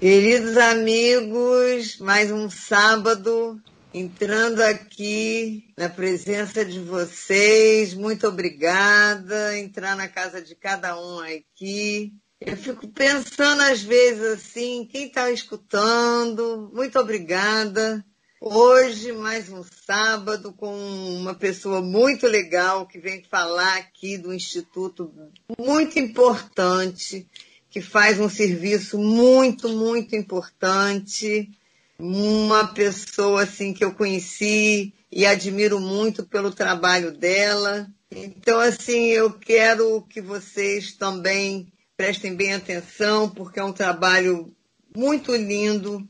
Queridos amigos, mais um sábado entrando aqui na presença de vocês. Muito obrigada. Entrar na casa de cada um aqui. Eu fico pensando às vezes assim, quem está escutando, muito obrigada. Hoje, mais um sábado, com uma pessoa muito legal que vem falar aqui do Instituto muito importante que faz um serviço muito, muito importante. Uma pessoa assim que eu conheci e admiro muito pelo trabalho dela. Então, assim, eu quero que vocês também prestem bem atenção, porque é um trabalho muito lindo,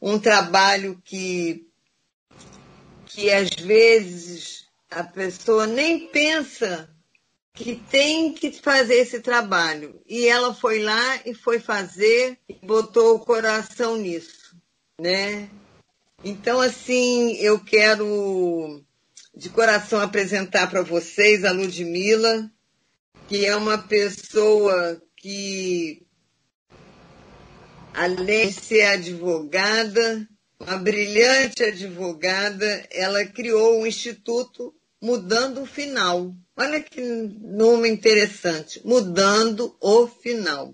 um trabalho que, que às vezes a pessoa nem pensa que tem que fazer esse trabalho. E ela foi lá e foi fazer e botou o coração nisso, né? Então, assim, eu quero de coração apresentar para vocês a Ludmilla, que é uma pessoa que, além de ser advogada, uma brilhante advogada, ela criou um instituto mudando o final. Olha que nome interessante, mudando o final,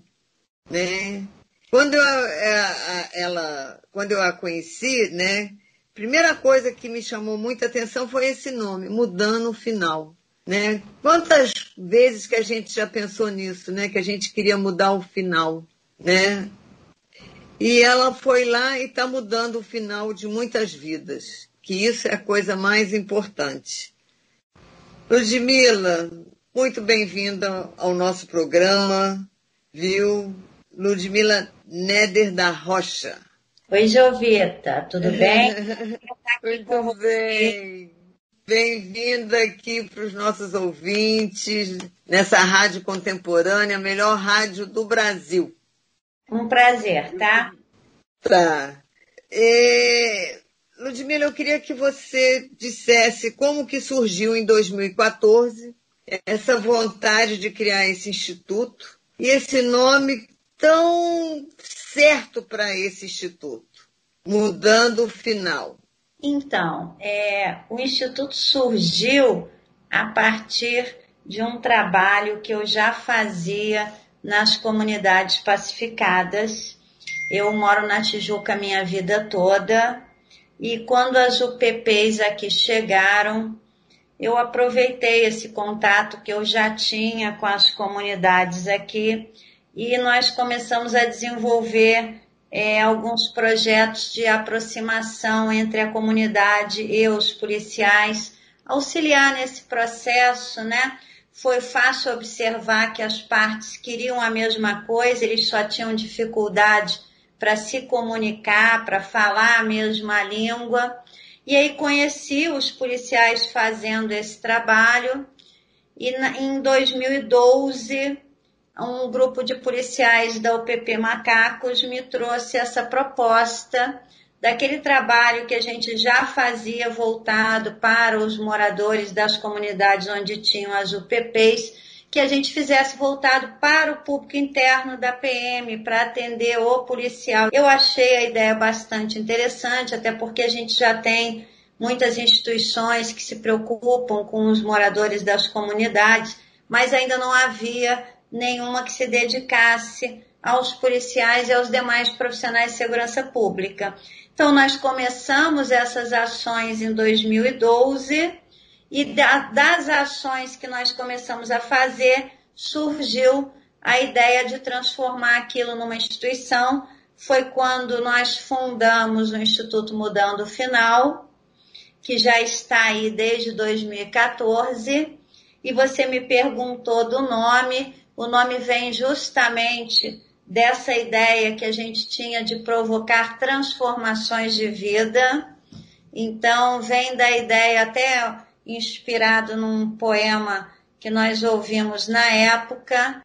né? Quando eu, a, ela, quando eu a conheci, né? Primeira coisa que me chamou muita atenção foi esse nome, mudando o final, né? Quantas vezes que a gente já pensou nisso, né? Que a gente queria mudar o final, né? E ela foi lá e está mudando o final de muitas vidas, que isso é a coisa mais importante. Ludmila, muito bem-vinda ao nosso programa, viu? Ludmila Neder da Rocha. Oi, Jovita, tudo bem? muito bem. Bem-vinda aqui para os nossos ouvintes, nessa rádio contemporânea, a melhor rádio do Brasil. Um prazer, tá? Tá. É, Ludmila, eu queria que você dissesse como que surgiu em 2014 essa vontade de criar esse instituto e esse nome tão certo para esse instituto, mudando o final. Então, é, o instituto surgiu a partir de um trabalho que eu já fazia nas comunidades pacificadas. Eu moro na Tijuca minha vida toda, e quando as UPPs aqui chegaram, eu aproveitei esse contato que eu já tinha com as comunidades aqui e nós começamos a desenvolver é, alguns projetos de aproximação entre a comunidade e os policiais, auxiliar nesse processo, né? Foi fácil observar que as partes queriam a mesma coisa, eles só tinham dificuldade para se comunicar, para falar a mesma língua. E aí conheci os policiais fazendo esse trabalho. E em 2012, um grupo de policiais da UPP Macacos me trouxe essa proposta daquele trabalho que a gente já fazia voltado para os moradores das comunidades onde tinham as UPPs que a gente fizesse voltado para o público interno da PM, para atender o policial. Eu achei a ideia bastante interessante, até porque a gente já tem muitas instituições que se preocupam com os moradores das comunidades, mas ainda não havia nenhuma que se dedicasse aos policiais e aos demais profissionais de segurança pública. Então, nós começamos essas ações em 2012 e da, das ações que nós começamos a fazer, surgiu a ideia de transformar aquilo numa instituição. Foi quando nós fundamos o Instituto Mudando o Final, que já está aí desde 2014. E você me perguntou do nome. O nome vem justamente dessa ideia que a gente tinha de provocar transformações de vida. Então, vem da ideia até inspirado num poema que nós ouvimos na época,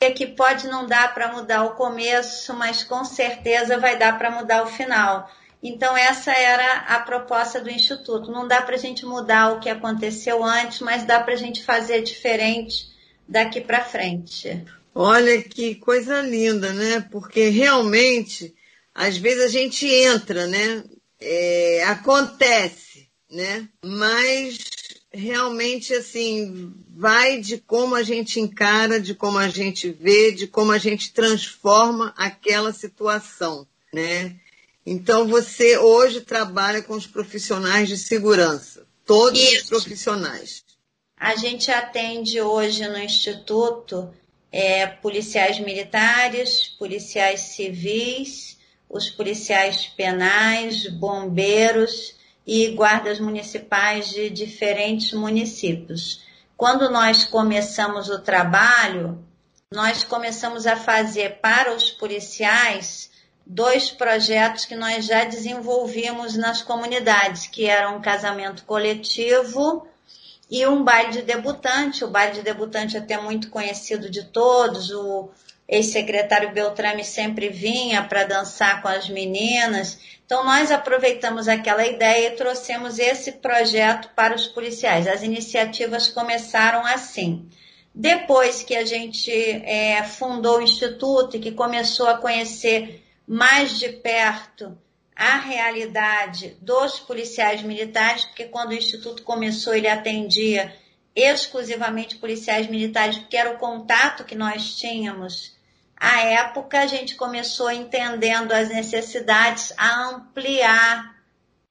e que pode não dar para mudar o começo, mas com certeza vai dar para mudar o final. Então, essa era a proposta do Instituto. Não dá para a gente mudar o que aconteceu antes, mas dá para a gente fazer diferente daqui para frente. Olha que coisa linda, né? Porque realmente, às vezes a gente entra, né? É, acontece, né? Mas realmente assim vai de como a gente encara, de como a gente vê, de como a gente transforma aquela situação, né? Então você hoje trabalha com os profissionais de segurança, todos Isso. os profissionais. A gente atende hoje no instituto é, policiais militares, policiais civis, os policiais penais, bombeiros e guardas municipais de diferentes municípios. Quando nós começamos o trabalho, nós começamos a fazer para os policiais dois projetos que nós já desenvolvíamos nas comunidades, que eram um casamento coletivo e um baile de debutante. O baile de debutante é até muito conhecido de todos, o ex-secretário Beltrame sempre vinha para dançar com as meninas. Então, nós aproveitamos aquela ideia e trouxemos esse projeto para os policiais. As iniciativas começaram assim. Depois que a gente é, fundou o Instituto e que começou a conhecer mais de perto a realidade dos policiais militares, porque quando o Instituto começou, ele atendia exclusivamente policiais militares, porque era o contato que nós tínhamos à época, a gente começou entendendo as necessidades a ampliar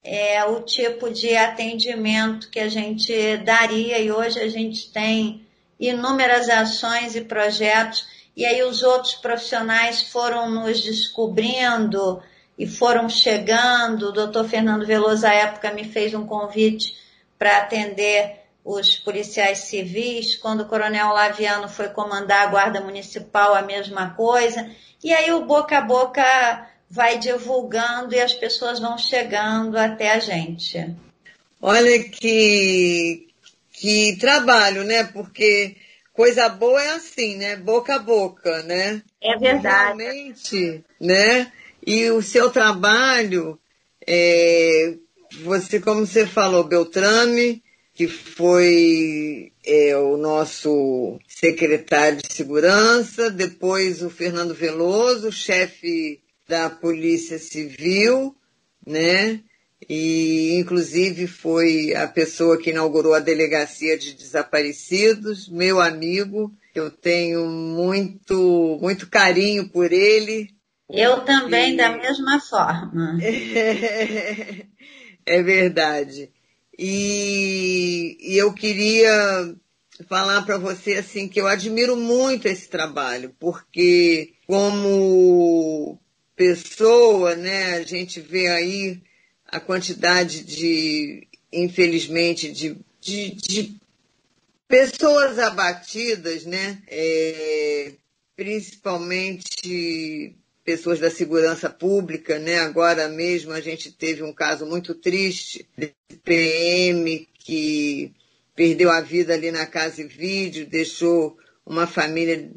é, o tipo de atendimento que a gente daria e hoje a gente tem inúmeras ações e projetos e aí os outros profissionais foram nos descobrindo e foram chegando. O doutor Fernando Veloso, à época, me fez um convite para atender os policiais civis, quando o coronel Laviano foi comandar a guarda municipal, a mesma coisa. E aí o boca a boca vai divulgando e as pessoas vão chegando até a gente. Olha que, que trabalho, né? Porque coisa boa é assim, né? Boca a boca, né? É verdade. Realmente, né? E o seu trabalho, é, você, como você falou, Beltrame, que foi é, o nosso secretário de segurança, depois o Fernando Veloso, chefe da Polícia Civil, né? E inclusive foi a pessoa que inaugurou a delegacia de desaparecidos, meu amigo, eu tenho muito muito carinho por ele. Eu também e... da mesma forma. é verdade. E, e eu queria falar para você assim que eu admiro muito esse trabalho, porque como pessoa, né, a gente vê aí a quantidade de, infelizmente, de, de, de pessoas abatidas, né, é, principalmente pessoas da segurança pública, né? Agora mesmo a gente teve um caso muito triste de PM que perdeu a vida ali na casa e vídeo, deixou uma família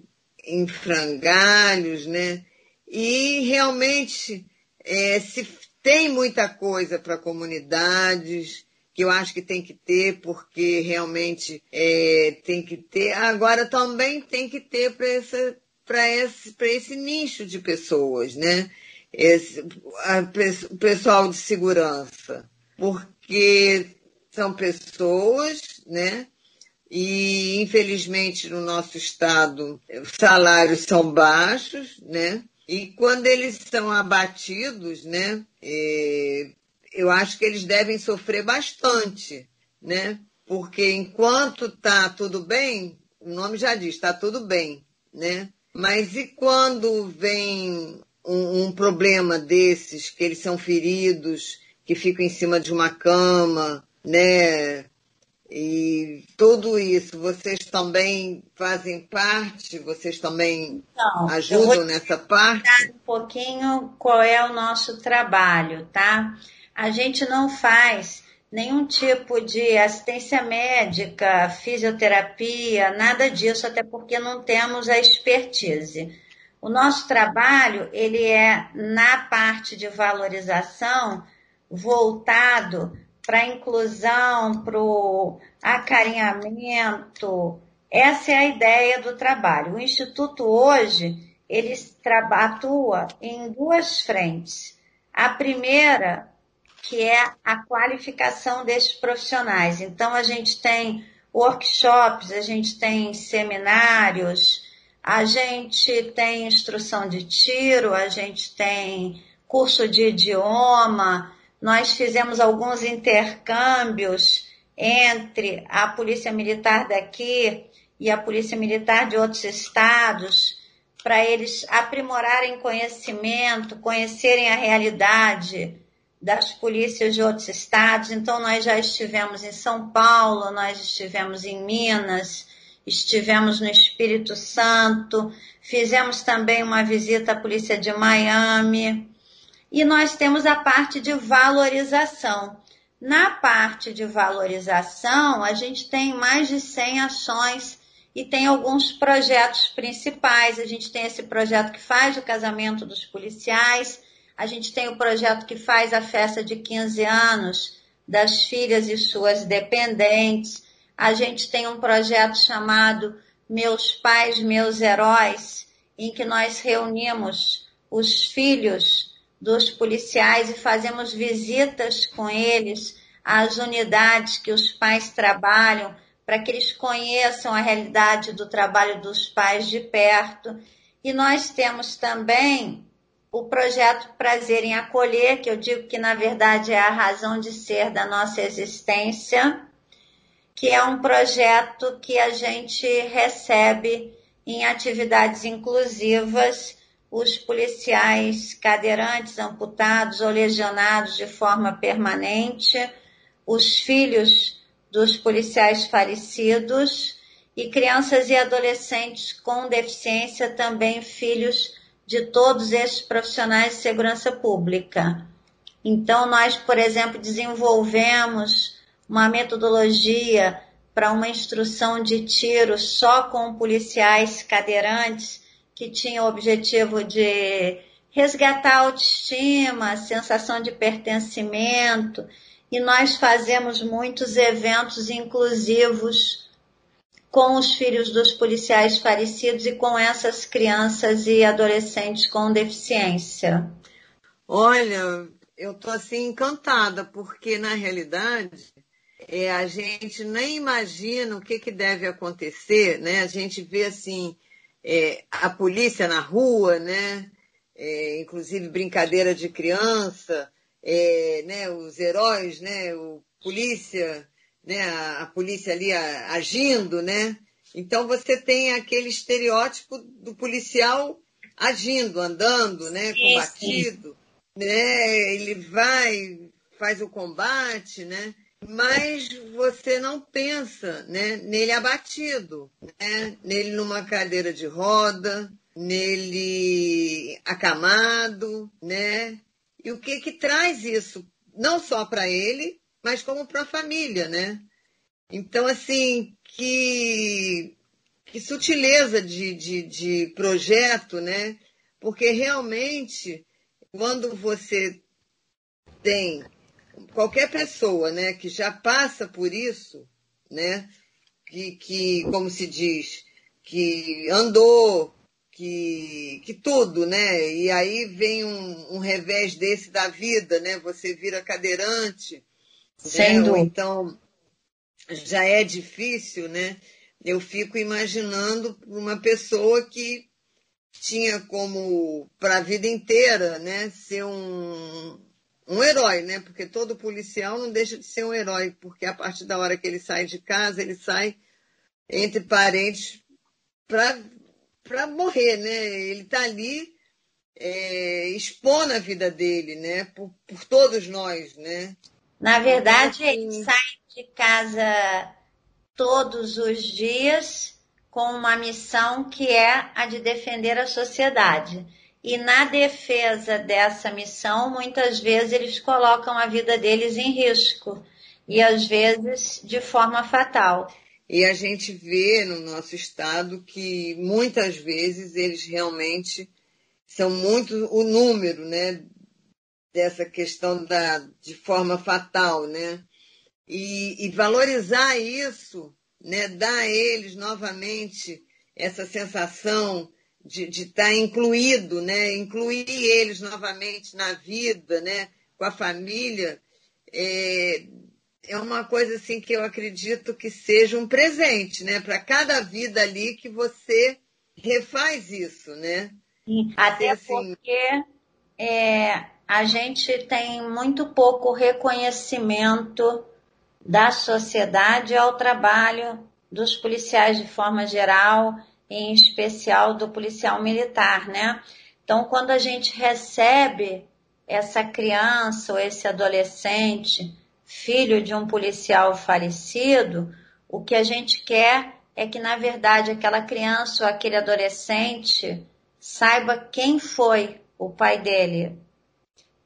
em frangalhos, né? E realmente é, se tem muita coisa para comunidades que eu acho que tem que ter, porque realmente é, tem que ter. Agora também tem que ter para essa para esse, esse nicho de pessoas, né? Esse, a, o pessoal de segurança, porque são pessoas, né? E infelizmente no nosso estado os salários são baixos, né? E quando eles são abatidos, né? É, eu acho que eles devem sofrer bastante, né? Porque enquanto tá tudo bem, o nome já diz, está tudo bem, né? Mas e quando vem um, um, problema desses, que eles são feridos, que ficam em cima de uma cama, né? E tudo isso, vocês também fazem parte? Vocês também então, ajudam nessa parte? Um pouquinho qual é o nosso trabalho, tá? A gente não faz nenhum tipo de assistência médica, fisioterapia, nada disso, até porque não temos a expertise. O nosso trabalho, ele é na parte de valorização voltado para a inclusão, para o acarinhamento, essa é a ideia do trabalho. O Instituto hoje, ele atua em duas frentes. A primeira, que é a qualificação desses profissionais. Então, a gente tem workshops, a gente tem seminários, a gente tem instrução de tiro, a gente tem curso de idioma, nós fizemos alguns intercâmbios entre a Polícia Militar daqui e a Polícia Militar de outros estados, para eles aprimorarem conhecimento, conhecerem a realidade das polícias de outros estados. Então, nós já estivemos em São Paulo, nós estivemos em Minas, estivemos no Espírito Santo, fizemos também uma visita à polícia de Miami. E nós temos a parte de valorização. Na parte de valorização, a gente tem mais de 100 ações e tem alguns projetos principais. A gente tem esse projeto que faz o casamento dos policiais, a gente tem o projeto que faz a festa de 15 anos das filhas e suas dependentes. A gente tem um projeto chamado Meus Pais, Meus Heróis, em que nós reunimos os filhos dos policiais e fazemos visitas com eles às unidades que os pais trabalham para que eles conheçam a realidade do trabalho dos pais de perto. E nós temos também o projeto Prazer em Acolher, que eu digo que na verdade é a razão de ser da nossa existência, que é um projeto que a gente recebe em atividades inclusivas os policiais cadeirantes, amputados ou lesionados de forma permanente, os filhos dos policiais falecidos e crianças e adolescentes com deficiência, também filhos de todos esses profissionais de segurança pública. Então, nós, por exemplo, desenvolvemos uma metodologia para uma instrução de tiro só com policiais cadeirantes, que tinha o objetivo de resgatar a autoestima, a sensação de pertencimento e nós fazemos muitos eventos inclusivos com os filhos dos policiais falecidos e com essas crianças e adolescentes com deficiência. Olha, eu tô assim encantada, porque na realidade é, a gente nem imagina o que, que deve acontecer, né? A gente vê assim é, a polícia na rua, né? É, inclusive brincadeira de criança, é, né, os heróis, né, o polícia, né, a, a polícia ali a, agindo, né? Então você tem aquele estereótipo do policial agindo, andando, né, combatido, né? Ele vai, faz o combate, né? Mas você não pensa, né, nele abatido, né? Nele numa cadeira de roda, nele acamado, né? E o que que traz isso? Não só para ele, mas como para a família, né? Então, assim, que, que sutileza de, de, de projeto, né? Porque realmente, quando você tem qualquer pessoa, né, que já passa por isso, né, que, que como se diz, que andou que, que tudo, né? E aí vem um, um revés desse da vida, né? Você vira cadeirante. Sendo. Né? Então, já é difícil, né? Eu fico imaginando uma pessoa que tinha como para a vida inteira, né, ser um, um herói, né? Porque todo policial não deixa de ser um herói, porque a partir da hora que ele sai de casa, ele sai entre parentes para para morrer, né? Ele está ali é, expondo a vida dele, né? Por, por todos nós, né? Na verdade, então, ele sai de casa todos os dias com uma missão que é a de defender a sociedade. E na defesa dessa missão, muitas vezes eles colocam a vida deles em risco e às vezes de forma fatal. E a gente vê no nosso estado que muitas vezes eles realmente são muito o número, né, dessa questão da de forma fatal, né? E, e valorizar isso né, dar a eles novamente essa sensação de estar tá incluído, né, incluir eles novamente na vida, né, com a família, é, é uma coisa assim que eu acredito que seja um presente, né, para cada vida ali que você refaz isso, né? Até assim, porque é, a gente tem muito pouco reconhecimento da sociedade ao trabalho dos policiais de forma geral, em especial do policial militar, né? Então, quando a gente recebe essa criança ou esse adolescente, filho de um policial falecido, o que a gente quer é que, na verdade, aquela criança ou aquele adolescente saiba quem foi o pai dele.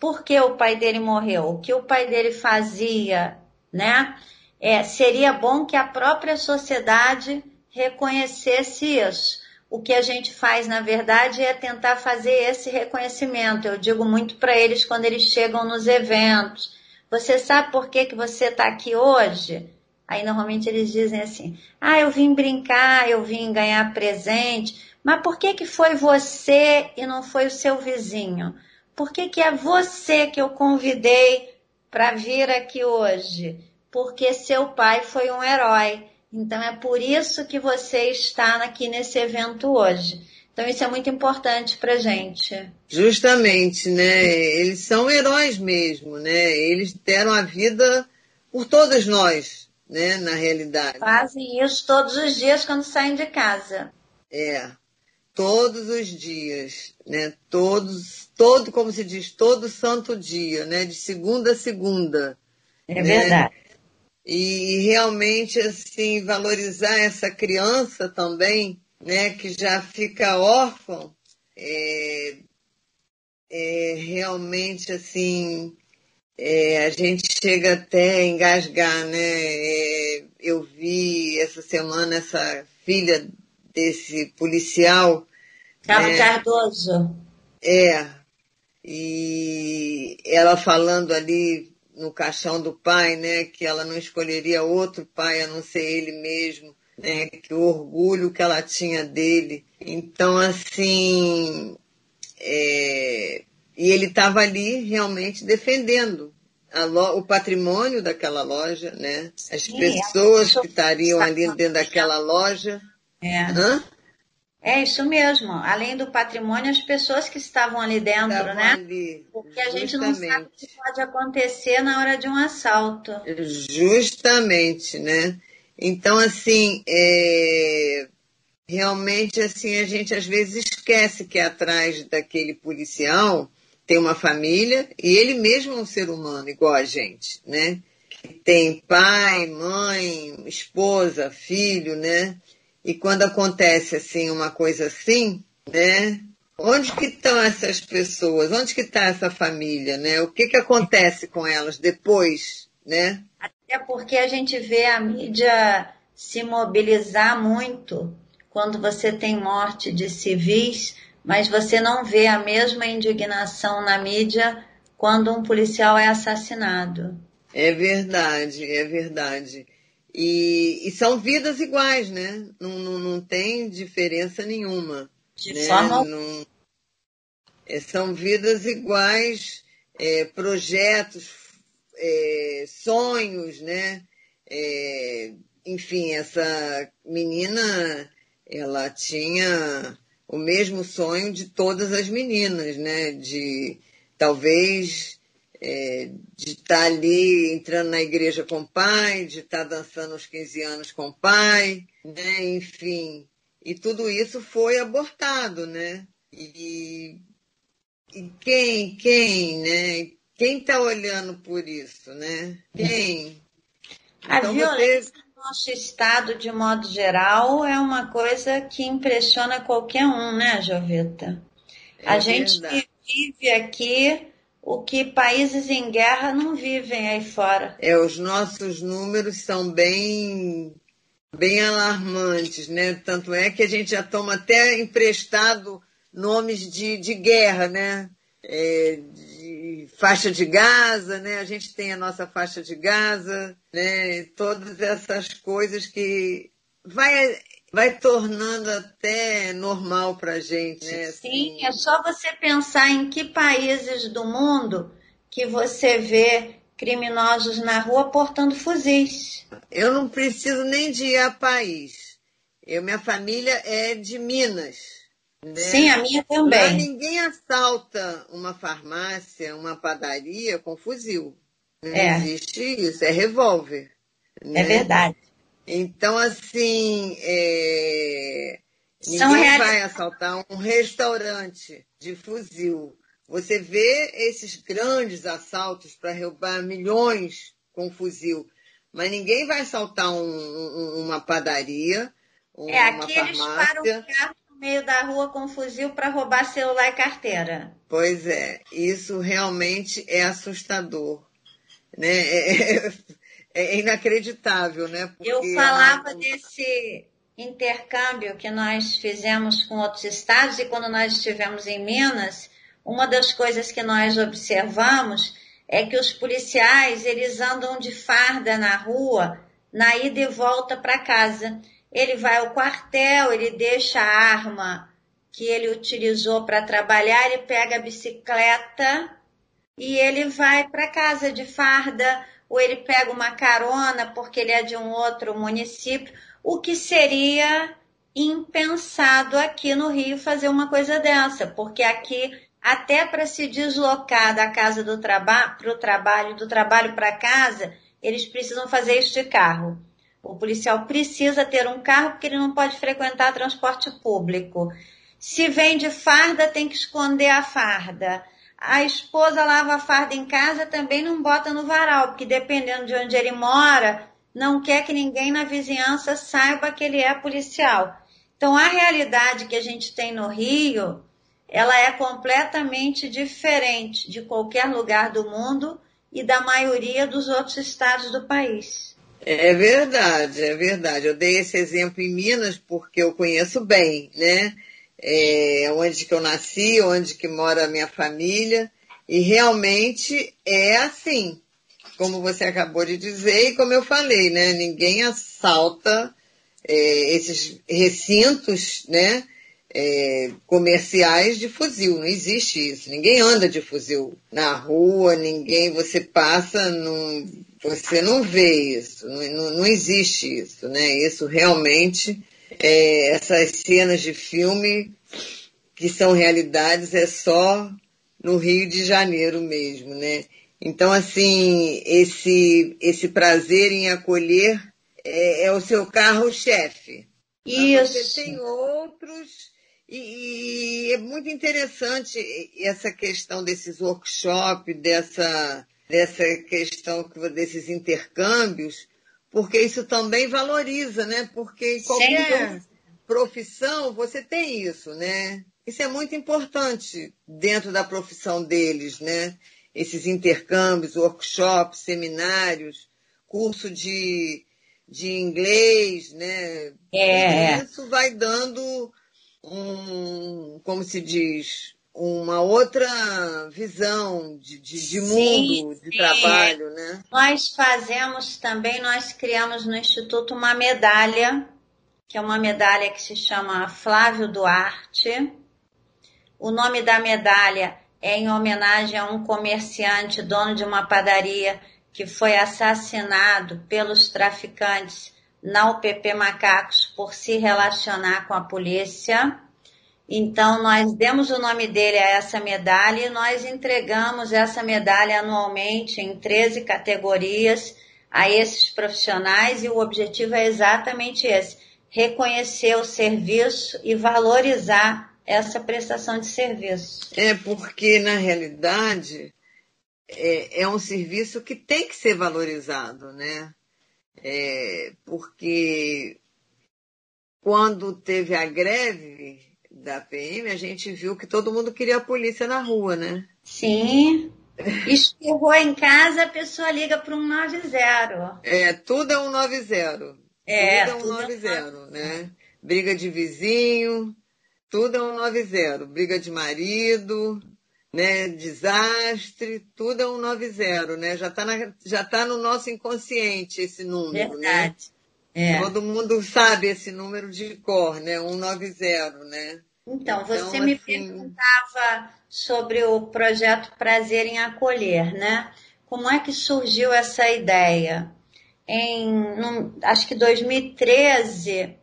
Por que o pai dele morreu? O que o pai dele fazia, né? É, seria bom que a própria sociedade reconhecesse isso. O que a gente faz, na verdade, é tentar fazer esse reconhecimento. Eu digo muito para eles quando eles chegam nos eventos. Você sabe por que, que você está aqui hoje? Aí normalmente eles dizem assim: Ah, eu vim brincar, eu vim ganhar presente. Mas por que, que foi você e não foi o seu vizinho? Por que, que é você que eu convidei para vir aqui hoje? Porque seu pai foi um herói. Então é por isso que você está aqui nesse evento hoje. Então isso é muito importante para gente. Justamente, né? Eles são heróis mesmo, né? Eles deram a vida por todos nós, né? Na realidade. Fazem isso todos os dias quando saem de casa. É, todos os dias, né? Todos, todo, como se diz, todo santo dia, né? De segunda a segunda. É né? verdade e realmente assim valorizar essa criança também, né, que já fica órfã, é, é realmente assim é, a gente chega até a engasgar, né? É, eu vi essa semana essa filha desse policial. Carlos né, Cardoso. É. E ela falando ali no caixão do pai, né, que ela não escolheria outro pai a não ser ele mesmo, né, que o orgulho que ela tinha dele. Então, assim, é, e ele estava ali realmente defendendo o patrimônio daquela loja, né, as Sim, pessoas que estariam ali dentro daquela loja. É. Hã? É isso mesmo. Além do patrimônio, as pessoas que estavam ali dentro, estavam né? Ali, Porque a gente não sabe o que pode acontecer na hora de um assalto. Justamente, né? Então, assim, é... realmente, assim, a gente às vezes esquece que atrás daquele policial tem uma família e ele mesmo é um ser humano, igual a gente, né? Tem pai, mãe, esposa, filho, né? E quando acontece assim uma coisa assim, né? Onde que estão essas pessoas? Onde que está essa família, né? O que que acontece com elas depois, né? Até porque a gente vê a mídia se mobilizar muito quando você tem morte de civis, mas você não vê a mesma indignação na mídia quando um policial é assassinado. É verdade, é verdade. E, e são vidas iguais, né? Não, não, não tem diferença nenhuma. De né? forma. Não, é, são vidas iguais, é, projetos, é, sonhos, né? É, enfim, essa menina, ela tinha o mesmo sonho de todas as meninas, né? De talvez é, de estar tá ali entrando na igreja com o pai, de estar tá dançando aos 15 anos com o pai, né? Enfim. E tudo isso foi abortado, né? E, e quem, quem, né? Quem está olhando por isso, né? Quem? A então, violência você... no nosso estado, de modo geral, é uma coisa que impressiona qualquer um, né, Joveta? É a gente vive aqui o que países em guerra não vivem aí fora. É, os nossos números são bem bem alarmantes, né? Tanto é que a gente já toma até emprestado nomes de, de guerra, né? É, de faixa de Gaza, né? A gente tem a nossa faixa de Gaza, né? Todas essas coisas que vai, vai tornando até normal para gente. Né? Sim, assim. é só você pensar em que países do mundo que você vê criminosos na rua portando fuzis. Eu não preciso nem de ir a país. Eu, minha família é de Minas. Né? Sim, a minha também. Lá ninguém assalta uma farmácia, uma padaria com fuzil. Não é. existe isso, é revólver. Né? É verdade. Então, assim, é... ninguém vai assaltar um restaurante de fuzil. Você vê esses grandes assaltos para roubar milhões com fuzil, mas ninguém vai assaltar um, um, uma padaria, uma é, aqui farmácia. eles param o carro no meio da rua com fuzil para roubar celular e carteira. Pois é, isso realmente é assustador. Né? É, é, é inacreditável, né? Porque Eu falava a... desse intercâmbio que nós fizemos com outros estados e quando nós estivemos em Minas, uma das coisas que nós observamos é que os policiais eles andam de farda na rua na ida e volta para casa. Ele vai ao quartel, ele deixa a arma que ele utilizou para trabalhar, ele pega a bicicleta e ele vai para casa de farda, ou ele pega uma carona porque ele é de um outro município, o que seria impensado aqui no Rio fazer uma coisa dessa, porque aqui até para se deslocar da casa do trabalho para o trabalho, do trabalho para casa, eles precisam fazer isso de carro. O policial precisa ter um carro porque ele não pode frequentar transporte público. Se vem de farda, tem que esconder a farda. A esposa lava a farda em casa, também não bota no varal, porque dependendo de onde ele mora, não quer que ninguém na vizinhança saiba que ele é policial. Então, a realidade que a gente tem no Rio ela é completamente diferente de qualquer lugar do mundo e da maioria dos outros estados do país. É verdade, é verdade. Eu dei esse exemplo em Minas porque eu conheço bem, né? É onde que eu nasci, onde que mora a minha família, e realmente é assim, como você acabou de dizer e como eu falei, né? Ninguém assalta é, esses recintos, né? é, comerciais de fuzil. Não existe isso. Ninguém anda de fuzil na rua, ninguém, você passa, você não vê isso. Não, não, não existe isso, né? Isso realmente, é, essas cenas de filme que são realidades é só no Rio de Janeiro mesmo, né? Então, assim, esse, esse prazer em acolher é, é o seu carro-chefe. Isso. Você tem outros e, e, é muito interessante essa questão desses workshops, dessa, dessa questão desses intercâmbios, porque isso também valoriza, né? Porque em qualquer profissão você tem isso, né? Isso é muito importante dentro da profissão deles, né? Esses intercâmbios, workshops, seminários, curso de, de inglês, né? É. E isso vai dando um, como se diz, uma outra visão de, de, de mundo, de trabalho, né? Nós fazemos também, nós criamos no Instituto uma medalha, que é uma medalha que se chama Flávio Duarte. O nome da medalha é em homenagem a um comerciante, dono de uma padaria, que foi assassinado pelos traficantes na UPP Macacos por se relacionar com a polícia. Então, nós demos o nome dele a essa medalha e nós entregamos essa medalha anualmente em 13 categorias a esses profissionais e o objetivo é exatamente esse: reconhecer o serviço e valorizar essa prestação de serviço. É porque, na realidade, é, é um serviço que tem que ser valorizado, né? é, porque quando teve a greve da PM, a gente viu que todo mundo queria a polícia na rua, né? Sim. Espirrou em casa, a pessoa liga para um 90. É, tudo é um 90. É, tudo é um 90, é né? Briga de vizinho, tudo é um 90. Briga de marido, né, desastre, tudo é um 90, né? Já está já tá no nosso inconsciente esse número, né? Verdade. né? É. Todo mundo sabe esse número de cor, né? 190, né? Então, então você assim... me perguntava sobre o projeto Prazer em Acolher, né? Como é que surgiu essa ideia? Em, num, acho que 2013,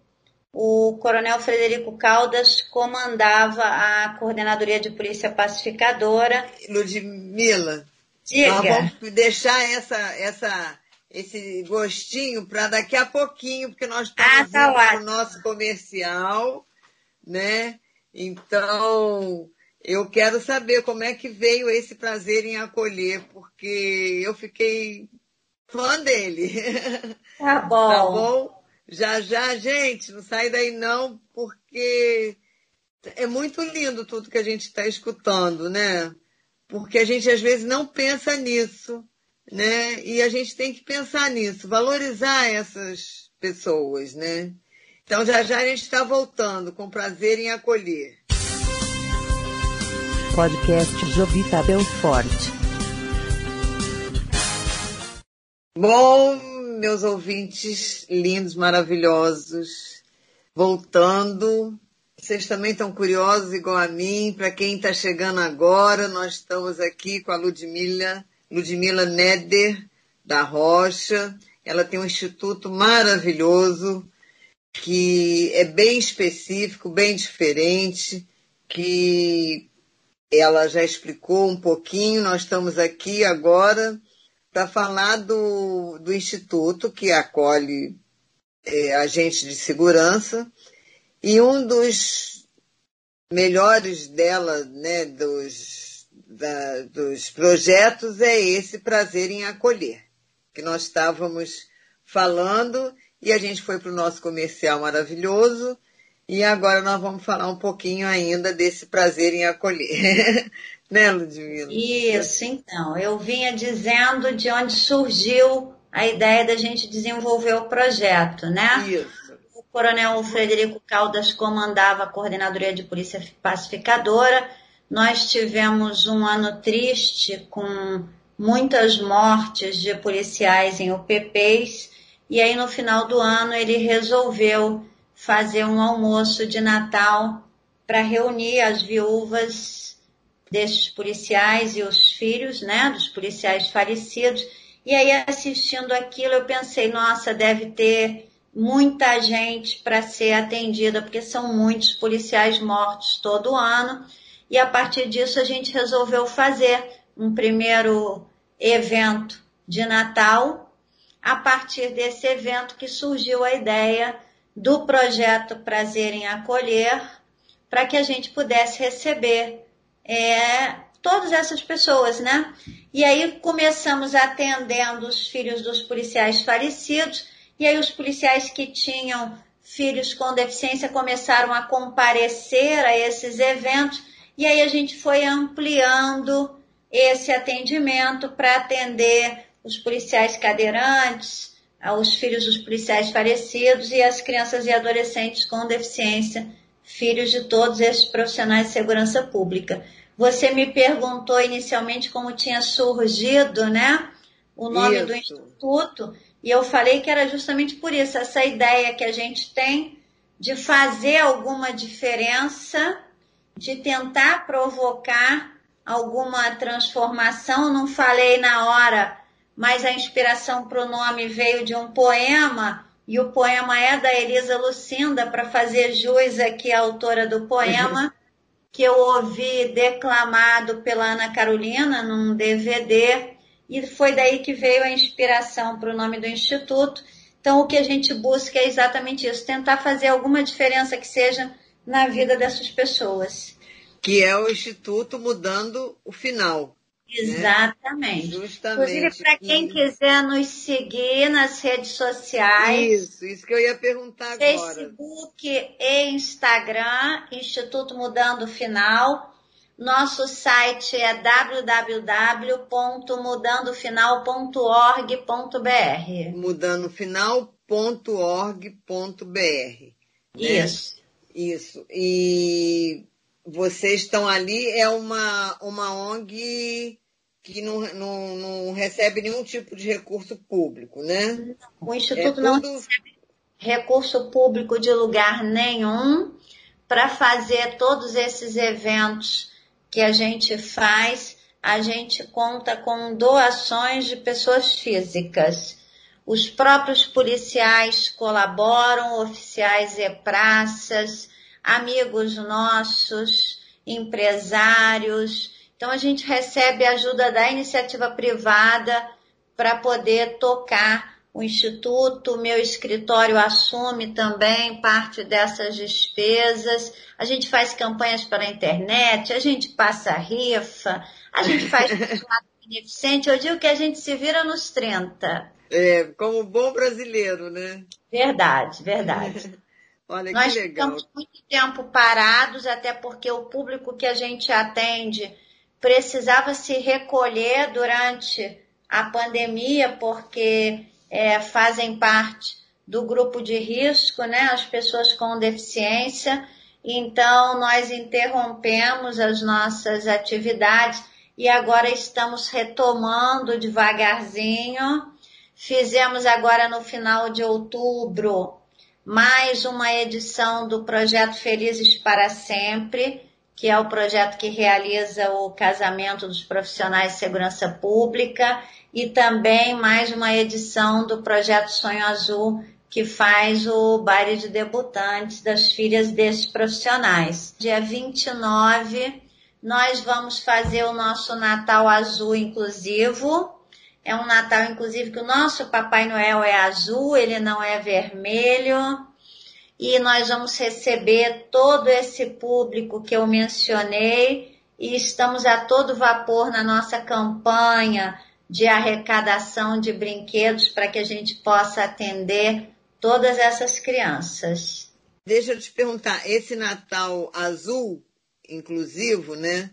o Coronel Frederico Caldas comandava a Coordenadoria de Polícia Pacificadora. Ludmila, Diga. nós vamos deixar essa, essa, esse gostinho para daqui a pouquinho, porque nós estamos ah, tá no nosso comercial, né? Então, eu quero saber como é que veio esse prazer em acolher, porque eu fiquei fã dele. Tá bom. tá bom? Já, já, gente, não sai daí não, porque é muito lindo tudo que a gente está escutando, né? Porque a gente às vezes não pensa nisso, né? E a gente tem que pensar nisso, valorizar essas pessoas, né? Então já já a gente está voltando, com prazer em acolher. Podcast Jovita Belfort. Bom, meus ouvintes lindos, maravilhosos, voltando. Vocês também estão curiosos igual a mim. Para quem está chegando agora, nós estamos aqui com a Ludmila, Ludmila Neder, da Rocha. Ela tem um instituto maravilhoso que é bem específico, bem diferente, que ela já explicou um pouquinho. Nós estamos aqui agora para falar do, do Instituto que acolhe é, agentes de segurança e um dos melhores dela, né, dos, da, dos projetos é esse Prazer em Acolher, que nós estávamos falando e a gente foi para o nosso comercial maravilhoso. E agora nós vamos falar um pouquinho ainda desse prazer em acolher. né, Ludmila? Isso, então. Eu vinha dizendo de onde surgiu a ideia da gente desenvolver o projeto, né? Isso. O coronel Frederico Caldas comandava a Coordenadoria de Polícia Pacificadora. Nós tivemos um ano triste com muitas mortes de policiais em UPPs e aí, no final do ano, ele resolveu fazer um almoço de Natal para reunir as viúvas desses policiais e os filhos, né, dos policiais falecidos. E aí, assistindo aquilo, eu pensei, nossa, deve ter muita gente para ser atendida, porque são muitos policiais mortos todo ano. E a partir disso, a gente resolveu fazer um primeiro evento de Natal a partir desse evento que surgiu a ideia do projeto Prazer em Acolher, para que a gente pudesse receber é, todas essas pessoas, né? E aí começamos atendendo os filhos dos policiais falecidos, e aí os policiais que tinham filhos com deficiência começaram a comparecer a esses eventos, e aí a gente foi ampliando esse atendimento para atender os policiais cadeirantes, os filhos dos policiais falecidos e as crianças e adolescentes com deficiência, filhos de todos esses profissionais de segurança pública. Você me perguntou inicialmente como tinha surgido, né, o nome isso. do instituto, e eu falei que era justamente por isso, essa ideia que a gente tem de fazer alguma diferença, de tentar provocar alguma transformação. Não falei na hora mas a inspiração para o nome veio de um poema, e o poema é da Elisa Lucinda, para fazer jus aqui à autora do poema, uhum. que eu ouvi declamado pela Ana Carolina num DVD, e foi daí que veio a inspiração para o nome do Instituto. Então, o que a gente busca é exatamente isso, tentar fazer alguma diferença que seja na vida dessas pessoas. Que é o Instituto mudando o final. Né? Exatamente. Né? Justamente. Inclusive, para quem quiser nos seguir nas redes sociais. Isso, isso que eu ia perguntar Facebook agora. Facebook e Instagram, Instituto Mudando Final. Nosso site é www.mudandofinal.org.br. Mudandofinal.org.br. Isso. Isso. E vocês estão ali, é uma, uma ONG que não, não, não recebe nenhum tipo de recurso público, né? O Instituto é não recebe recurso público de lugar nenhum para fazer todos esses eventos que a gente faz. A gente conta com doações de pessoas físicas. Os próprios policiais colaboram, oficiais e praças, amigos nossos, empresários. Então a gente recebe ajuda da iniciativa privada para poder tocar o instituto, meu escritório assume também parte dessas despesas. A gente faz campanhas para a internet, a gente passa rifa, a gente faz beneficente. Eu digo que a gente se vira nos 30. É, como bom brasileiro, né? Verdade, verdade. Olha Nós que legal. ficamos muito tempo parados, até porque o público que a gente atende precisava se recolher durante a pandemia, porque é, fazem parte do grupo de risco, né? As pessoas com deficiência. Então, nós interrompemos as nossas atividades e agora estamos retomando devagarzinho. Fizemos agora no final de outubro mais uma edição do projeto Felizes para Sempre, que é o projeto que realiza o casamento dos profissionais de segurança pública, e também mais uma edição do projeto Sonho Azul, que faz o baile de debutantes das filhas desses profissionais. Dia 29, nós vamos fazer o nosso Natal Azul inclusivo. É um Natal inclusive que o nosso Papai Noel é azul, ele não é vermelho e nós vamos receber todo esse público que eu mencionei e estamos a todo vapor na nossa campanha de arrecadação de brinquedos para que a gente possa atender todas essas crianças. Deixa eu te perguntar, esse Natal azul inclusivo, né?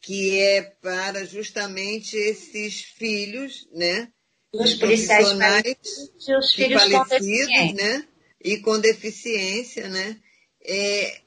Que é para justamente esses filhos, né? Os policiais e os filhos com falecidos, deficiência. né? E com deficiência, né? É,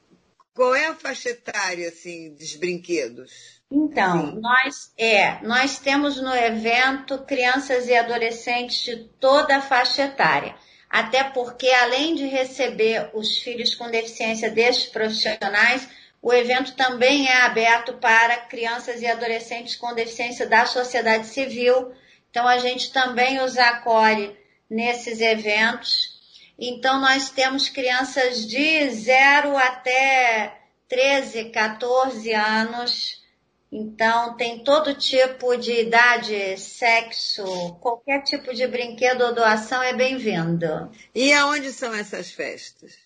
qual é a faixa etária, assim, dos brinquedos? Então, Sim. nós é, nós temos no evento crianças e adolescentes de toda a faixa etária. Até porque, além de receber os filhos com deficiência destes profissionais, o evento também é aberto para crianças e adolescentes com deficiência da sociedade civil. Então, a gente também os acolhe nesses eventos. Então, nós temos crianças de 0 até 13, 14 anos. Então, tem todo tipo de idade, sexo, qualquer tipo de brinquedo ou doação é bem-vindo. E aonde são essas festas?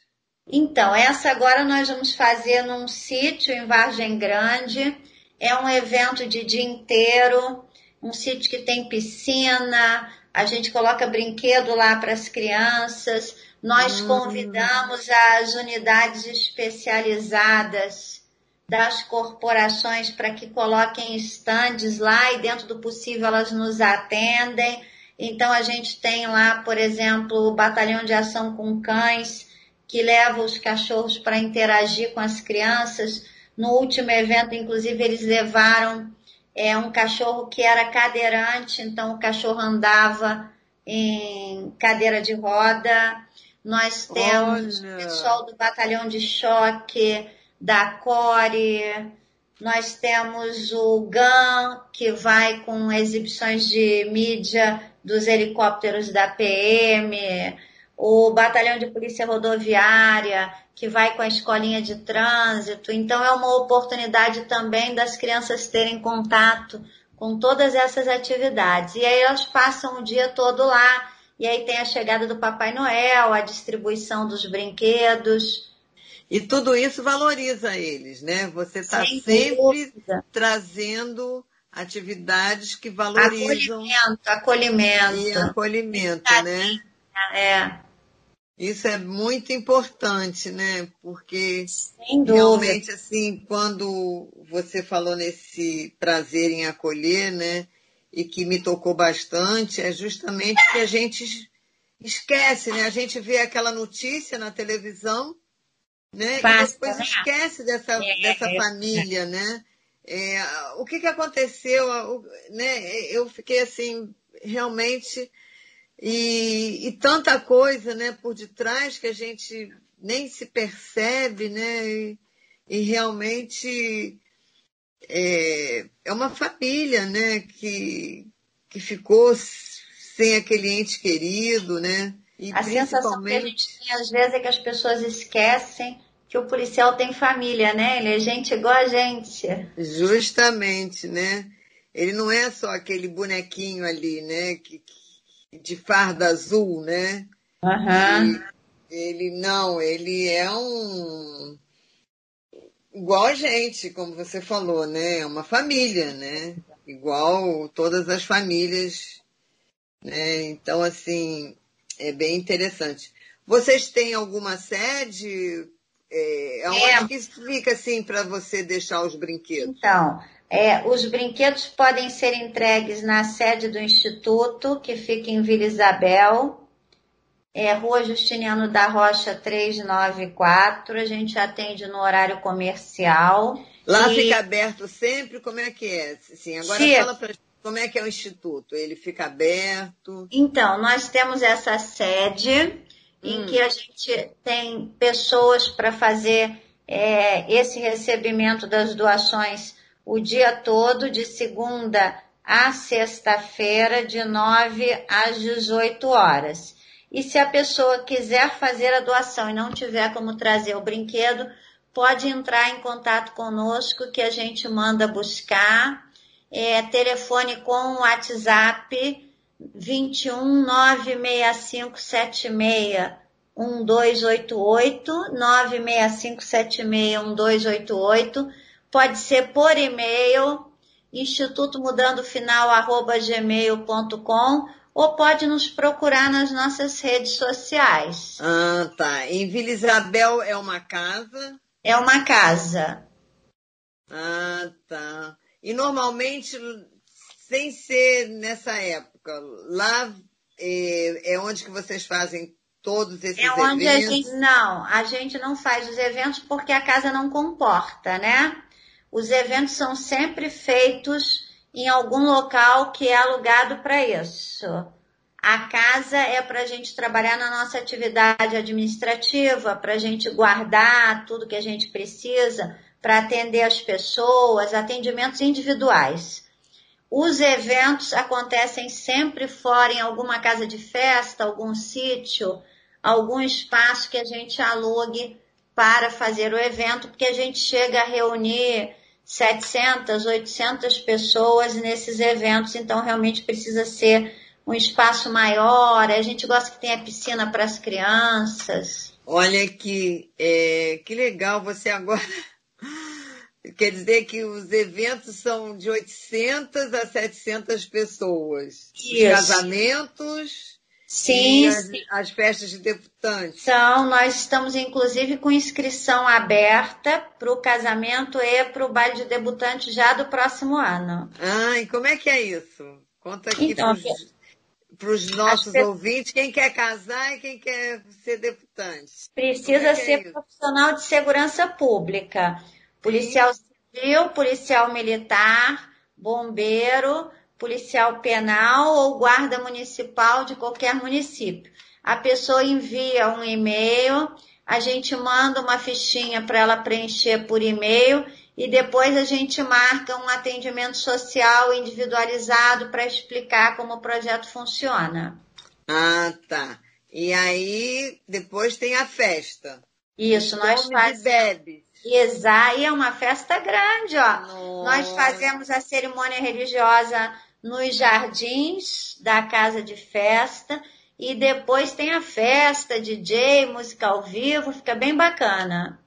Então, essa agora nós vamos fazer num sítio em Vargem Grande. É um evento de dia inteiro, um sítio que tem piscina, a gente coloca brinquedo lá para as crianças. Nós Hum. convidamos as unidades especializadas das corporações para que coloquem estandes lá e dentro do possível elas nos atendem. Então a gente tem lá, por exemplo, o batalhão de ação com cães que leva os cachorros para interagir com as crianças. No último evento, inclusive, eles levaram é, um cachorro que era cadeirante, então o cachorro andava em cadeira de roda. Nós temos Olha. o pessoal do batalhão de choque, da Core, nós temos o GAN, que vai com exibições de mídia dos helicópteros da PM, o batalhão de polícia rodoviária, que vai com a escolinha de trânsito. Então, é uma oportunidade também das crianças terem contato com todas essas atividades. E aí elas passam o dia todo lá. E aí tem a chegada do Papai Noel, a distribuição dos brinquedos. E tudo isso valoriza eles, né? Você está Sem sempre dúvida. trazendo atividades que valorizam Acolhimento, acolhimento. e acolhimento, né? É, Isso é muito importante, né? Porque realmente, assim, quando você falou nesse prazer em acolher, né? E que me tocou bastante, é justamente que a gente esquece, né? A gente vê aquela notícia na televisão, né? Passa, e depois né? esquece dessa, É, dessa é. família, né? É, o que, que aconteceu? Né? Eu fiquei assim, realmente E, e, tanta coisa, né, por detrás que a gente nem se percebe, né? E, e realmente é, é, uma família, né, que, que ficou sem aquele ente querido, né? E a sensação que a gente tem às vezes é que as pessoas esquecem que o policial tem família, né? Ele é gente igual a gente. Justamente, né? Ele não é só aquele bonequinho ali, né? Que, de farda azul, né? Uhum. Ele não, ele é um igual a gente, como você falou, né? É uma família, né? Igual todas as famílias, né? Então, assim, é bem interessante. Vocês têm alguma sede? É, onde é. que fica assim para você deixar os brinquedos? Então, é, os brinquedos podem ser entregues na sede do Instituto, que fica em Vila Isabel, é, Rua Justiniano da Rocha 394. A gente atende no horário comercial. Lá e... fica aberto sempre? Como é que é? Sim, agora Sim. fala para como é que é o Instituto? Ele fica aberto? Então, nós temos essa sede em hum. que a gente tem pessoas para fazer é, esse recebimento das doações o dia todo, de segunda a sexta-feira, de 9 às 18 horas. E se a pessoa quiser fazer a doação e não tiver como trazer o brinquedo, pode entrar em contato conosco que a gente manda buscar. É, telefone com WhatsApp 21 965 76 1288 965 1288 pode ser por e-mail, instituto mudando final arroba gmail.com ou pode nos procurar nas nossas redes sociais. Ah, tá. Em Vila Isabel é uma casa? É uma casa. Ah, tá. E normalmente, sem ser nessa época, lá é, é onde que vocês fazem todos esses é onde eventos? A gente, não, a gente não faz os eventos porque a casa não comporta, né? Os eventos são sempre feitos em algum local que é alugado para isso. A casa é para a gente trabalhar na nossa atividade administrativa, para a gente guardar tudo que a gente precisa para atender as pessoas, atendimentos individuais. Os eventos acontecem sempre fora, em alguma casa de festa, algum sítio, algum espaço que a gente alugue para fazer o evento, porque a gente chega a reunir 700, 800 pessoas nesses eventos, então realmente precisa ser um espaço maior. A gente gosta que tenha piscina para as crianças. Olha que, é, que legal você agora. Quer dizer que os eventos são de 800 a 700 pessoas. Isso. Os casamentos Sim, as, sim. as, festas de deputantes. São, nós estamos inclusive com inscrição aberta para o casamento e para o baile de debutante já do próximo ano. Ah, e como é que é isso? Conta aqui então, para os nossos pessoas... ouvintes, quem quer casar e quem quer ser deputante. Precisa é ser é profissional de segurança pública, policial sim. civil, policial militar, bombeiro, policial penal ou guarda municipal de qualquer município. A pessoa envia um e-mail, a gente manda uma fichinha para ela preencher por e-mail e depois a gente marca um atendimento social individualizado para explicar como o projeto funciona. Ah, tá. E aí depois tem a festa. Isso, nós fazemos. bebe. Exato, e é uma festa grande, ó. Nossa. Nós fazemos a cerimônia religiosa nos jardins da casa de festa e depois tem a festa, DJ, música ao vivo, fica bem bacana.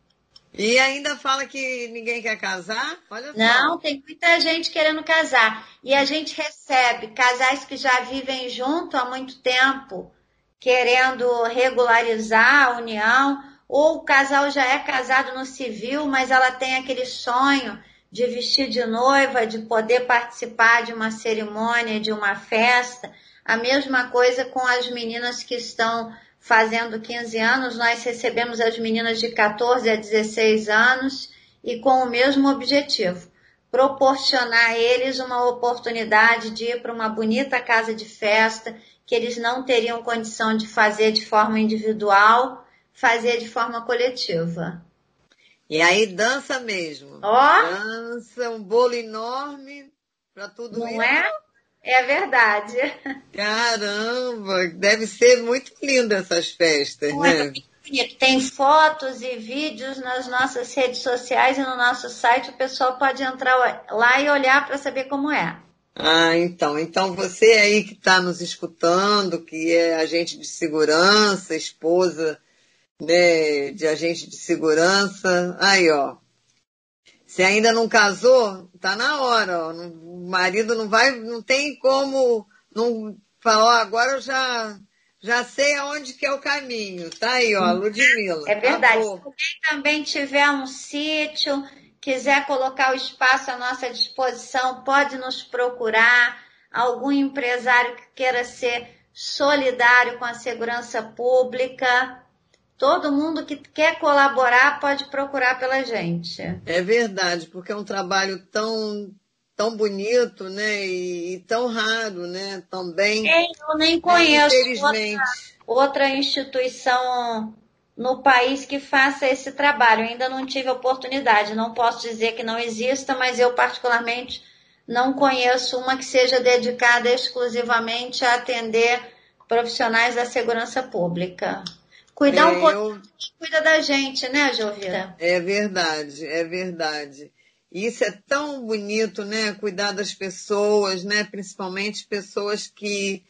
E ainda fala que ninguém quer casar? Olha só. Não, tem muita gente querendo casar. E a gente recebe casais que já vivem junto há muito tempo, querendo regularizar a união, ou o casal já é casado no civil, mas ela tem aquele sonho de vestir de noiva, de poder participar de uma cerimônia, de uma festa. A mesma coisa com as meninas que estão fazendo 15 anos, nós recebemos as meninas de 14 a 16 anos e com o mesmo objetivo. proporcionar a eles uma oportunidade de ir para uma bonita casa de festa que eles não teriam condição de fazer de forma individual, fazer de forma coletiva. E aí dança mesmo. Ó. Dança, um bolo enorme para tudo Não isso. é? É verdade. Caramba, deve ser muito linda essas festas, Muito né? bonito. Tem fotos e vídeos nas nossas redes sociais e no nosso site. O pessoal pode entrar lá e olhar para saber como é. Ah, então. Então você aí que está nos escutando, que é agente de segurança, esposa né, de agente de segurança, aí ó. Se ainda não casou, tá na hora, ó. O marido não vai, não tem como não falar, ó, agora eu já já sei aonde que é o caminho. Tá aí, ó, Ludmilla. É verdade. Se Acabou. alguém também tiver um sítio, quiser colocar o espaço à nossa disposição, pode nos procurar. Algum empresário que queira ser solidário com a segurança pública. Todo mundo que quer colaborar pode procurar pela gente. É verdade, porque é um trabalho tão tão bonito, né? E, e tão raro, né? Também. É, Eu nem conheço outra, Infelizmente. outra instituição no país que faça esse trabalho. Eu ainda não tive oportunidade. Não posso dizer que não exista, mas eu particularmente não conheço uma que seja dedicada exclusivamente a atender profissionais da segurança pública. Cuidar um É, pouquinho eu- cuida da gente, né, Jovita? É verdade, é verdade. E Isso é tão bonito, né? Cuidar das pessoas, né? Principalmente pessoas que,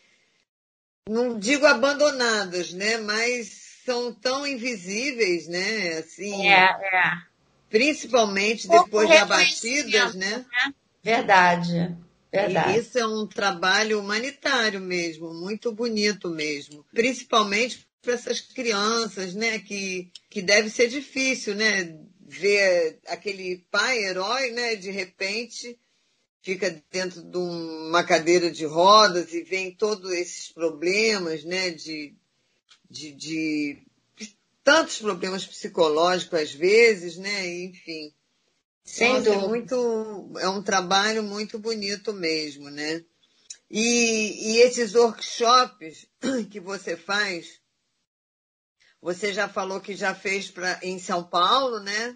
não digo abandonadas, né? Mas são tão invisíveis, né? Assim, É, é. principalmente Pouco depois de abatidas, né? Verdade. E Verdade. isso é um trabalho humanitário mesmo, muito bonito mesmo. Principalmente para essas crianças, né? Que, que deve ser difícil, né? Ver aquele pai herói, né? De repente fica dentro de uma cadeira de rodas e vem todos esses problemas, né? De, de, de tantos problemas psicológicos às vezes, né? Enfim. Sem Nossa, é muito, é um trabalho muito bonito mesmo, né? E, e esses workshops que você faz, você já falou que já fez pra, em São Paulo, né?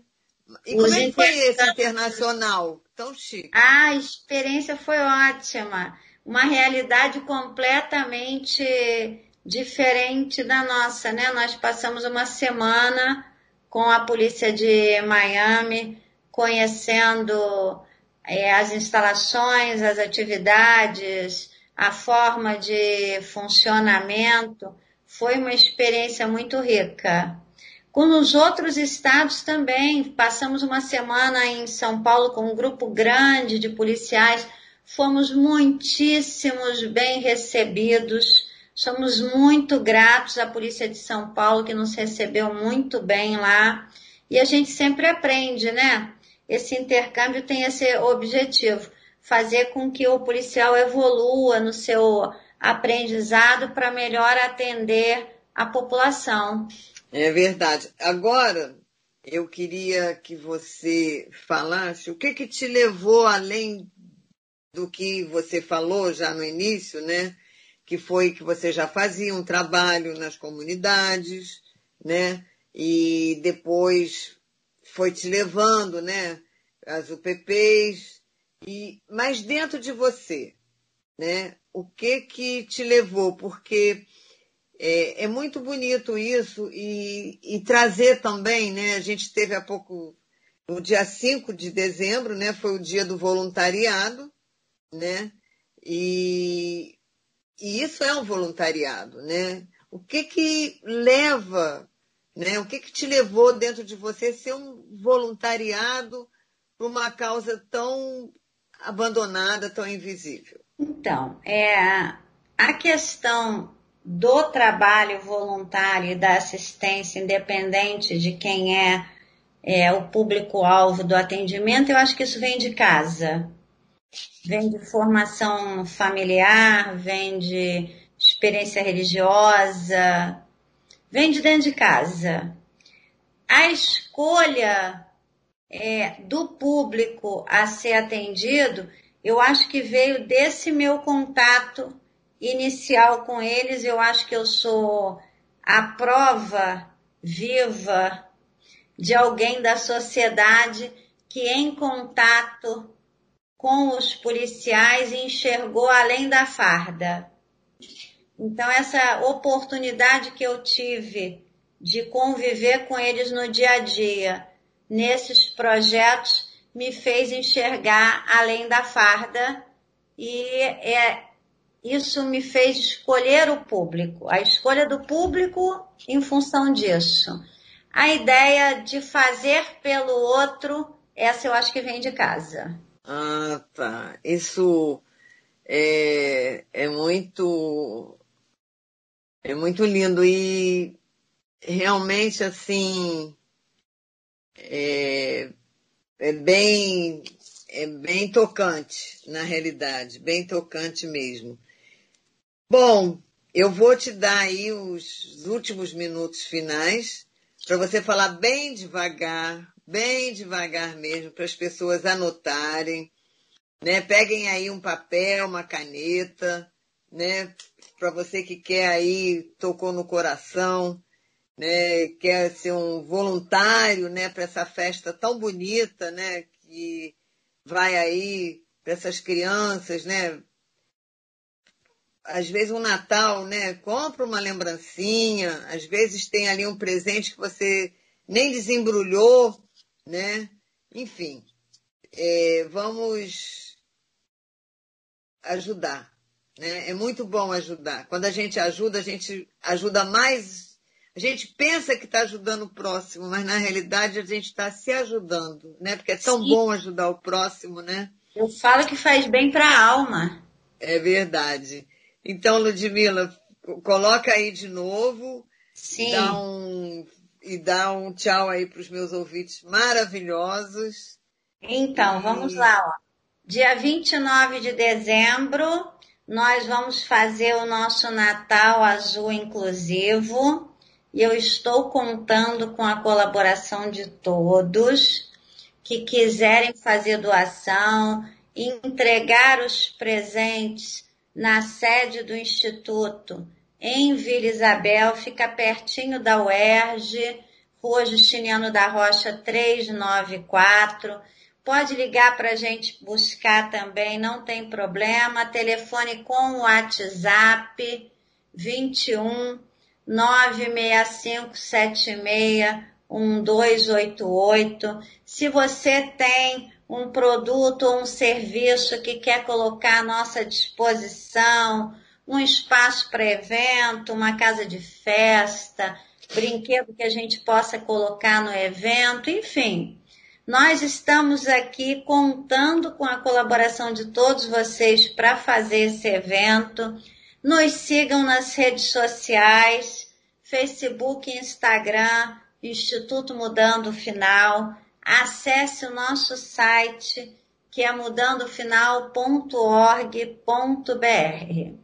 E Os como é que foi esse intercâmbios. internacional? Tão chique. A experiência foi ótima. Uma realidade completamente diferente da nossa, né? Nós passamos uma semana com a polícia de Miami, conhecendo eh, as instalações, as atividades, a forma de funcionamento. Foi uma experiência muito rica. Com os outros estados também, passamos uma semana em São Paulo com um grupo grande de policiais, fomos muitíssimos bem recebidos, somos muito gratos à Polícia de São Paulo que nos recebeu muito bem lá e a gente sempre aprende, né? Esse intercâmbio tem esse objetivo, fazer com que o policial evolua no seu aprendizado para melhor atender a população. É verdade. Agora, eu queria que você falasse o que que te levou além do que você falou já no início, né? Que foi que você já fazia um trabalho nas comunidades, né? E depois foi te levando, né? As UPPs. E, mas dentro de você, né? O que que te levou? Porque é, é muito bonito isso e, e trazer também, né? A gente teve há pouco, no dia 5 de dezembro, né? Foi o dia do voluntariado, né? E, e isso é um voluntariado, né? O que que leva, né? O que que te levou dentro de você ser um voluntariado para uma causa tão abandonada, tão invisível? Então, é, a questão do trabalho voluntário e da assistência, independente de quem é, é o público-alvo do atendimento, eu acho que isso vem de casa. Vem de formação familiar, vem de experiência religiosa, vem de dentro de casa. A escolha é, do público a ser atendido, eu acho que veio desse meu contato inicial com eles. Eu acho que eu sou a prova viva de alguém da sociedade que, em contato com os policiais, enxergou além da farda. Então, essa oportunidade que eu tive de conviver com eles no dia a dia, nesses projetos, me fez enxergar além da farda e é, isso me fez escolher o público, a escolha do público em função disso. A ideia de fazer pelo outro, essa eu acho que vem de casa. Ah, tá. Isso é, é muito é muito lindo e realmente assim é, é bem é bem tocante na realidade, bem tocante mesmo. Bom, eu vou te dar aí os últimos minutos finais para você falar bem devagar, bem devagar mesmo, para as pessoas anotarem, né? Peguem aí um papel, uma caneta, né? Para você que quer aí, tocou no coração, né? Quer ser um voluntário, né? Para essa festa tão bonita, né? Que vai aí para essas crianças, né? às vezes um Natal, né? Compra uma lembrancinha, às vezes tem ali um presente que você nem desembrulhou, né? Enfim, é, vamos ajudar, né? É muito bom ajudar. Quando a gente ajuda, a gente ajuda mais. A gente pensa que está ajudando o próximo, mas na realidade a gente está se ajudando, né? Porque é tão Sim. bom ajudar o próximo, né? Eu falo que faz bem para a alma. É verdade. Então, Ludmila, coloca aí de novo. Sim. Dá um, e dá um tchau aí para os meus ouvintes maravilhosos. Então, e... vamos lá. Ó. Dia 29 de dezembro, nós vamos fazer o nosso Natal Azul Inclusivo. E eu estou contando com a colaboração de todos que quiserem fazer doação, entregar os presentes na sede do Instituto, em Vila Isabel, fica pertinho da UERJ, Rua Justiniano da Rocha 394. Pode ligar para a gente buscar também, não tem problema. Telefone com o WhatsApp 21 965 76 1288. Se você tem um produto ou um serviço que quer colocar à nossa disposição, um espaço para evento, uma casa de festa, brinquedo que a gente possa colocar no evento, enfim. Nós estamos aqui contando com a colaboração de todos vocês para fazer esse evento. Nos sigam nas redes sociais, Facebook Instagram, Instituto Mudando Final acesse o nosso site que é mudandofinal.org.br.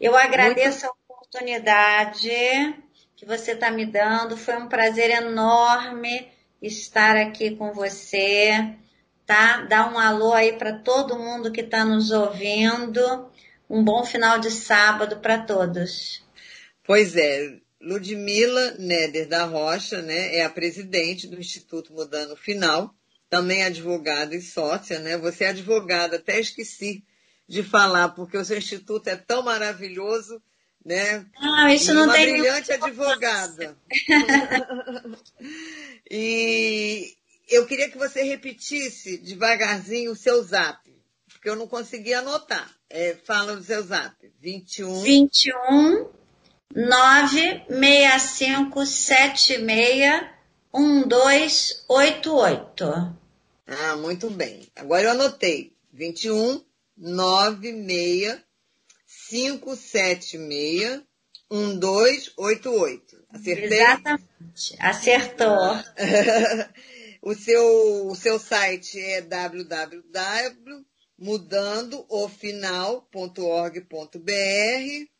Eu agradeço Muito... a oportunidade que você está me dando. Foi um prazer enorme estar aqui com você, tá? Dá um alô aí para todo mundo que está nos ouvindo. Um bom final de sábado para todos. Pois é, Ludmila Neder da Rocha, né, é a presidente do Instituto Mudando Final, também advogada e sócia, né? Você é advogada, até esqueci de falar, porque o seu instituto é tão maravilhoso, né? Ah, isso e não uma tem brilhante advogada. e eu queria que você repetisse devagarzinho o seu zap, porque eu não consegui anotar. É, fala o seu zap. 21 21 965761288. Ah, muito bem. Agora eu anotei. 21 96 576 1288. Acertei? Exatamente. Acertou. o, seu, o seu site é www.mudandoOfinal.org.br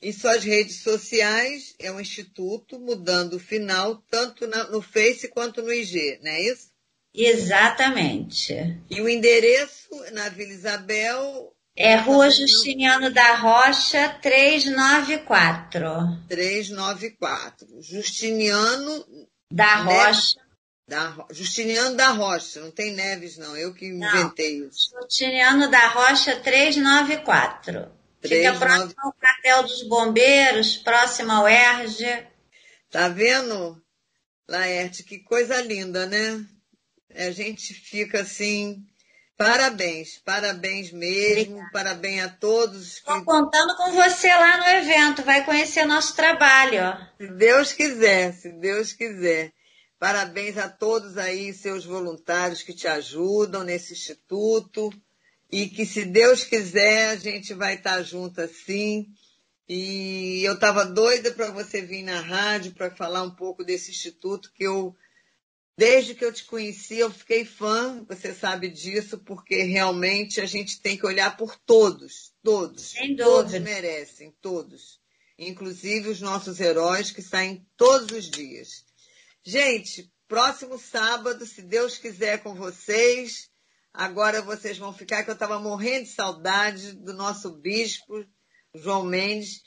em suas redes sociais, é um instituto mudando o final, tanto no Face quanto no IG, não é isso? Exatamente. E o endereço na Vila Isabel é Rua Justiniano da Rocha, 394. 394. Justiniano da Rocha. Da, Justiniano da Rocha, não tem Neves não, eu que não. inventei isso. Justiniano da Rocha 394. 3, Fica 9... próximo ao quartel dos bombeiros, próximo ao ERG. Tá vendo, Laerte, que coisa linda, né? A gente fica assim, Parabéns, parabéns mesmo, Obrigada. parabéns a todos. Estou contando com você lá no evento, vai conhecer nosso trabalho. Se Deus quiser, se Deus quiser. Parabéns a todos aí, seus voluntários que te ajudam nesse instituto. E que, se Deus quiser, a gente vai estar junto assim. E eu estava doida para você vir na rádio para falar um pouco desse instituto que eu Desde que eu te conheci, eu fiquei fã, você sabe disso, porque realmente a gente tem que olhar por todos, todos. Sem dúvida. Todos merecem, todos. Inclusive os nossos heróis que saem todos os dias. Gente, próximo sábado, se Deus quiser com vocês, agora vocês vão ficar, que eu estava morrendo de saudade do nosso bispo, João Mendes.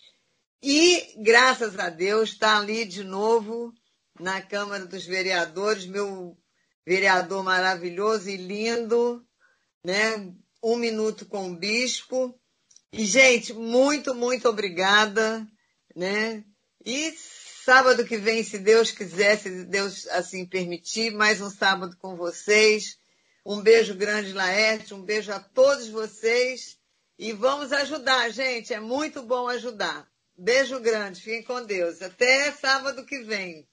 E, graças a Deus, está ali de novo na Câmara dos Vereadores, meu vereador maravilhoso e lindo, né? Um minuto com o bispo. E, gente, muito, muito obrigada, né? E sábado que vem, se Deus quiser, se Deus assim permitir, mais um sábado com vocês. Um beijo grande, Laerte, um beijo a todos vocês. E vamos ajudar, gente. É muito bom ajudar. Beijo grande, fiquem com Deus. Até sábado que vem.